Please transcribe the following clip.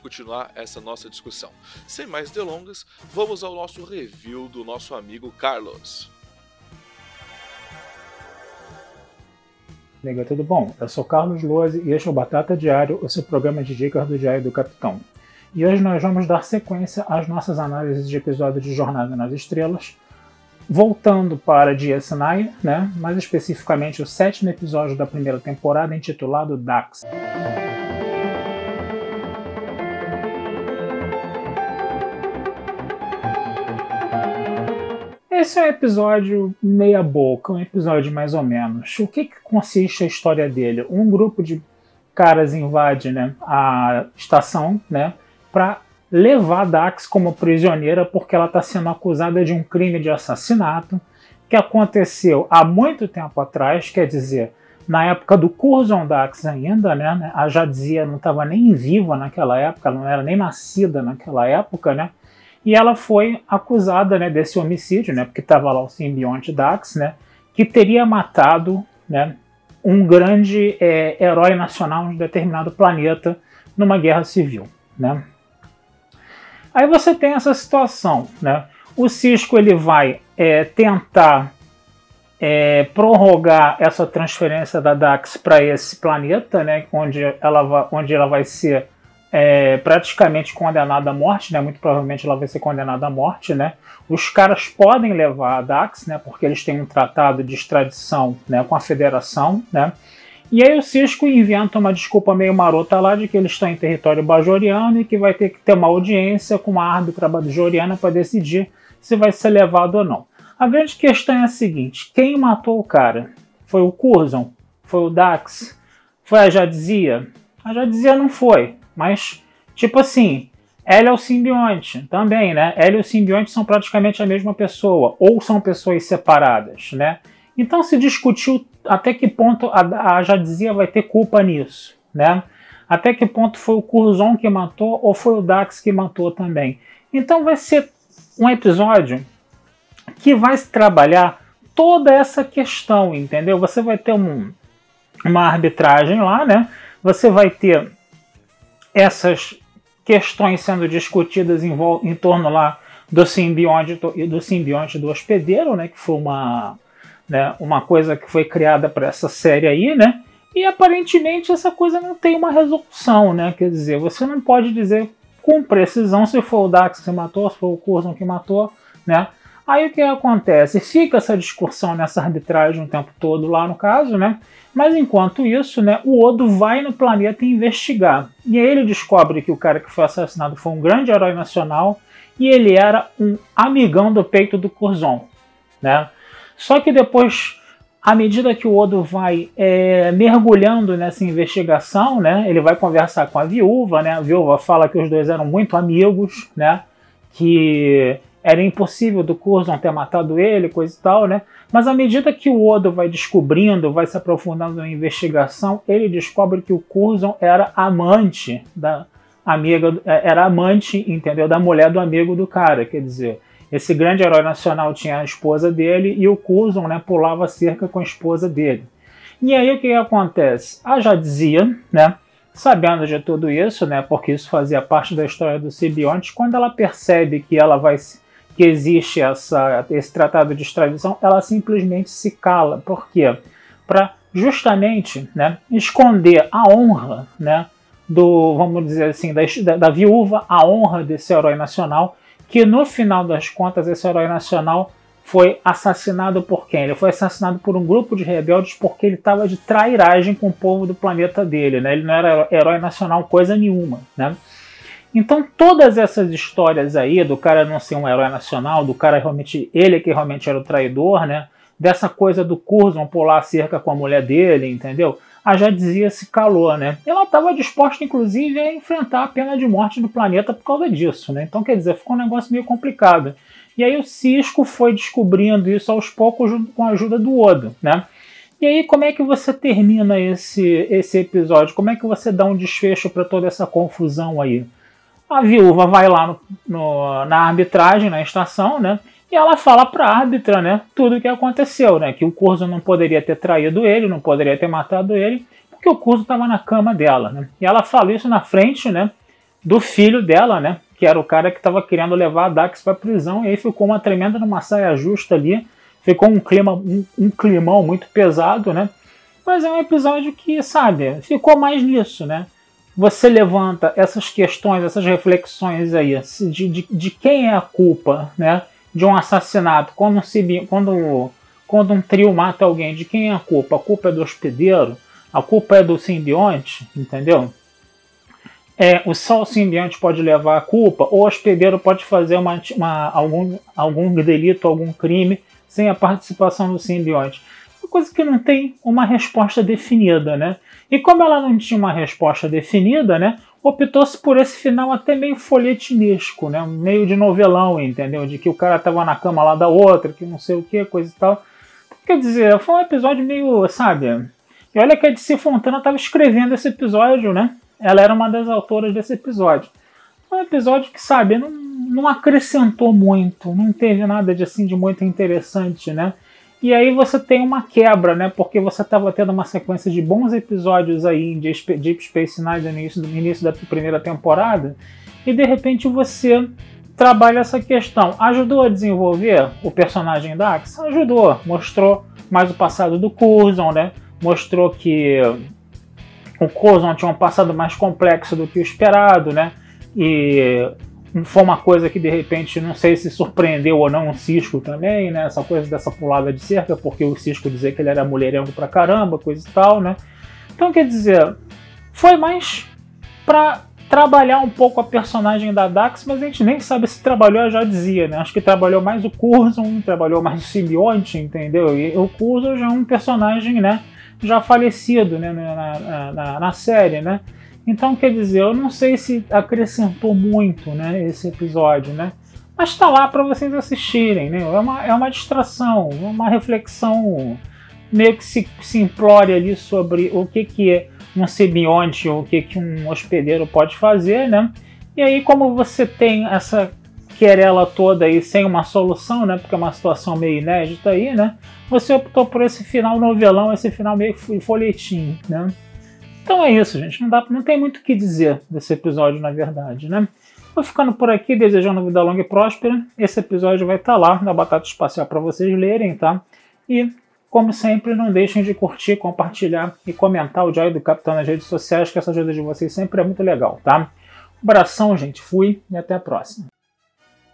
continuar essa nossa discussão. Sem mais delongas, vamos ao nosso review do nosso amigo Carlos. Amiga, tudo bom? Eu sou Carlos Loze e este é o Batata Diário, o seu programa de dicas do Diário do Capitão. E hoje nós vamos dar sequência às nossas análises de episódios de Jornada nas Estrelas, Voltando para DS9, né, mais especificamente o sétimo episódio da primeira temporada, intitulado Dax. Esse é um episódio meia boca, um episódio mais ou menos. O que, que consiste a história dele? Um grupo de caras invade né, a estação né, para levar Dax como prisioneira porque ela está sendo acusada de um crime de assassinato que aconteceu há muito tempo atrás, quer dizer, na época do Curzon Dax ainda, né? A Jadzia não estava nem viva naquela época, não era nem nascida naquela época, né? E ela foi acusada, né, desse homicídio, né? Porque estava lá o simbionte Dax, né? Que teria matado, né? Um grande é, herói nacional de determinado planeta numa guerra civil, né? Aí você tem essa situação, né? O Cisco ele vai é, tentar é, prorrogar essa transferência da DAX para esse planeta, né? Onde ela onde ela vai ser é, praticamente condenada à morte, né? Muito provavelmente ela vai ser condenada à morte, né? Os caras podem levar a DAX, né? Porque eles têm um tratado de extradição, né? Com a Federação, né? E aí o Cisco inventa uma desculpa meio marota lá de que eles estão em território bajoriano e que vai ter que ter uma audiência com uma árbitra bajoriana para decidir se vai ser levado ou não. A grande questão é a seguinte: quem matou o cara? Foi o Curzon? Foi o Dax? Foi a Jadzia? A Jadzia não foi, mas tipo assim, ela é o simbionte também, né? Ela e o simbionte são praticamente a mesma pessoa, ou são pessoas separadas, né? Então se discutiu até que ponto a, a Jadzia vai ter culpa nisso, né? Até que ponto foi o Curzon que matou ou foi o Dax que matou também. Então vai ser um episódio que vai trabalhar toda essa questão, entendeu? Você vai ter um, uma arbitragem lá, né? Você vai ter essas questões sendo discutidas em, em torno lá do simbionte do simbionte do hospedeiro, né? Que foi uma né, uma coisa que foi criada para essa série aí, né? E aparentemente essa coisa não tem uma resolução, né? Quer dizer, você não pode dizer com precisão se foi o Dax que matou, se foi o Curzon que matou, né? Aí o que acontece? Fica essa discussão nessa arbitragem o tempo todo lá no caso, né? Mas enquanto isso, né, o Odo vai no planeta investigar. E aí ele descobre que o cara que foi assassinado foi um grande herói nacional e ele era um amigão do peito do Curzon, né? Só que depois, à medida que o Odo vai é, mergulhando nessa investigação, né, ele vai conversar com a viúva, né, a viúva fala que os dois eram muito amigos, né, que era impossível do Curzon ter matado ele, coisa e tal, né? Mas à medida que o Odo vai descobrindo, vai se aprofundando na investigação, ele descobre que o Curzon era amante da amiga, é, era amante, entendeu, da mulher do amigo do cara, quer dizer, esse grande herói nacional tinha a esposa dele e o Curzon né, pulava cerca com a esposa dele. E aí o que, acontece? A Jadzia, né, sabendo de tudo isso, né, porque isso fazia parte da história do Sibionte, quando ela percebe que ela vai que existe essa, esse tratado de extradição, ela simplesmente se cala. Por quê? Para justamente né, esconder a honra né, do, vamos dizer assim, da, da viúva, a honra desse herói nacional que no final das contas esse herói nacional foi assassinado por quem? Ele foi assassinado por um grupo de rebeldes porque ele estava de trairagem com o povo do planeta dele, né? Ele não era herói nacional coisa nenhuma, né? Então todas essas histórias aí do cara não ser um herói nacional, do cara realmente ele que realmente era o traidor, né? Dessa coisa do Curzon pular a cerca com a mulher dele, entendeu? A já dizia se calou, né? Ela estava disposta, inclusive, a enfrentar a pena de morte do planeta por causa disso, né? Então, quer dizer, ficou um negócio meio complicado. E aí o Cisco foi descobrindo isso aos poucos com a ajuda do Odo, né? E aí como é que você termina esse, esse episódio? Como é que você dá um desfecho para toda essa confusão aí? A viúva vai lá no, no, na arbitragem, na estação, né? E ela fala para a árbitra, né? Tudo o que aconteceu, né? Que o Curso não poderia ter traído ele, não poderia ter matado ele, porque o Curso estava na cama dela, né? E ela fala isso na frente, né? Do filho dela, né? que era o cara que estava querendo levar a Dax para prisão, e aí ficou uma tremenda numa saia justa ali, ficou um clima, um, um climão muito pesado, né? Mas é um episódio que, sabe, ficou mais nisso, né? Você levanta essas questões, essas reflexões aí de, de, de quem é a culpa, né? De um assassinato, quando um, quando, quando um trio mata alguém, de quem é a culpa? A culpa é do hospedeiro? A culpa é do simbionte, entendeu? é, o só simbionte pode levar a culpa, ou o hospedeiro pode fazer uma, uma, algum, algum delito, algum crime, sem a participação do simbionte. Uma coisa que não tem uma resposta definida, né? E como ela não tinha uma resposta definida, né? Optou-se por esse final até meio folhetinesco, né? Meio de novelão, entendeu? De que o cara tava na cama lá da outra, que não sei o que, coisa e tal. Quer dizer, foi um episódio meio, sabe? E olha que a DC Fontana tava escrevendo esse episódio, né? ela era uma das autoras desse episódio. Um episódio que, sabe, não, não acrescentou muito, não teve nada de assim de muito interessante, né? E aí você tem uma quebra, né? Porque você estava tendo uma sequência de bons episódios aí de Deep Space Nine no início, no início da primeira temporada, e de repente você trabalha essa questão. Ajudou a desenvolver o personagem Dax? Ajudou. Mostrou mais o passado do Curzon, né? Mostrou que o Coulson tinha um passado mais complexo do que o esperado, né? E foi uma coisa que de repente não sei se surpreendeu ou não o Cisco também, né? Essa coisa dessa pulada de cerca, porque o Cisco dizia que ele era mulherengo pra caramba, coisa e tal, né? Então quer dizer, foi mais pra trabalhar um pouco a personagem da Dax, mas a gente nem sabe se trabalhou, já dizia, né? Acho que trabalhou mais o Curzon, trabalhou mais o Simbionte, entendeu? E o Curzon já é um personagem, né? já falecido né, na, na, na, série, né? Então, quer dizer, eu não sei se acrescentou muito né, esse episódio, né? Mas está lá para vocês assistirem, né? É uma, é uma distração, uma reflexão meio que se, se implore ali sobre o que, que é um simbionte ou o que, que um hospedeiro pode fazer, né? E aí, como você tem essa querela toda aí sem uma solução, né? Porque é uma situação meio inédita aí, né? Você optou por esse final novelão, esse final meio folhetim, né? Então é isso, gente. Não, dá, não tem muito o que dizer desse episódio, na verdade, né? Vou ficando por aqui, desejando vida longa e próspera. Esse episódio vai estar lá na Batata Espacial para vocês lerem, tá? E, como sempre, não deixem de curtir, compartilhar e comentar o Diário do Capitão nas redes sociais, que essa ajuda de vocês sempre é muito legal, tá? Um abração, gente. Fui e até a próxima.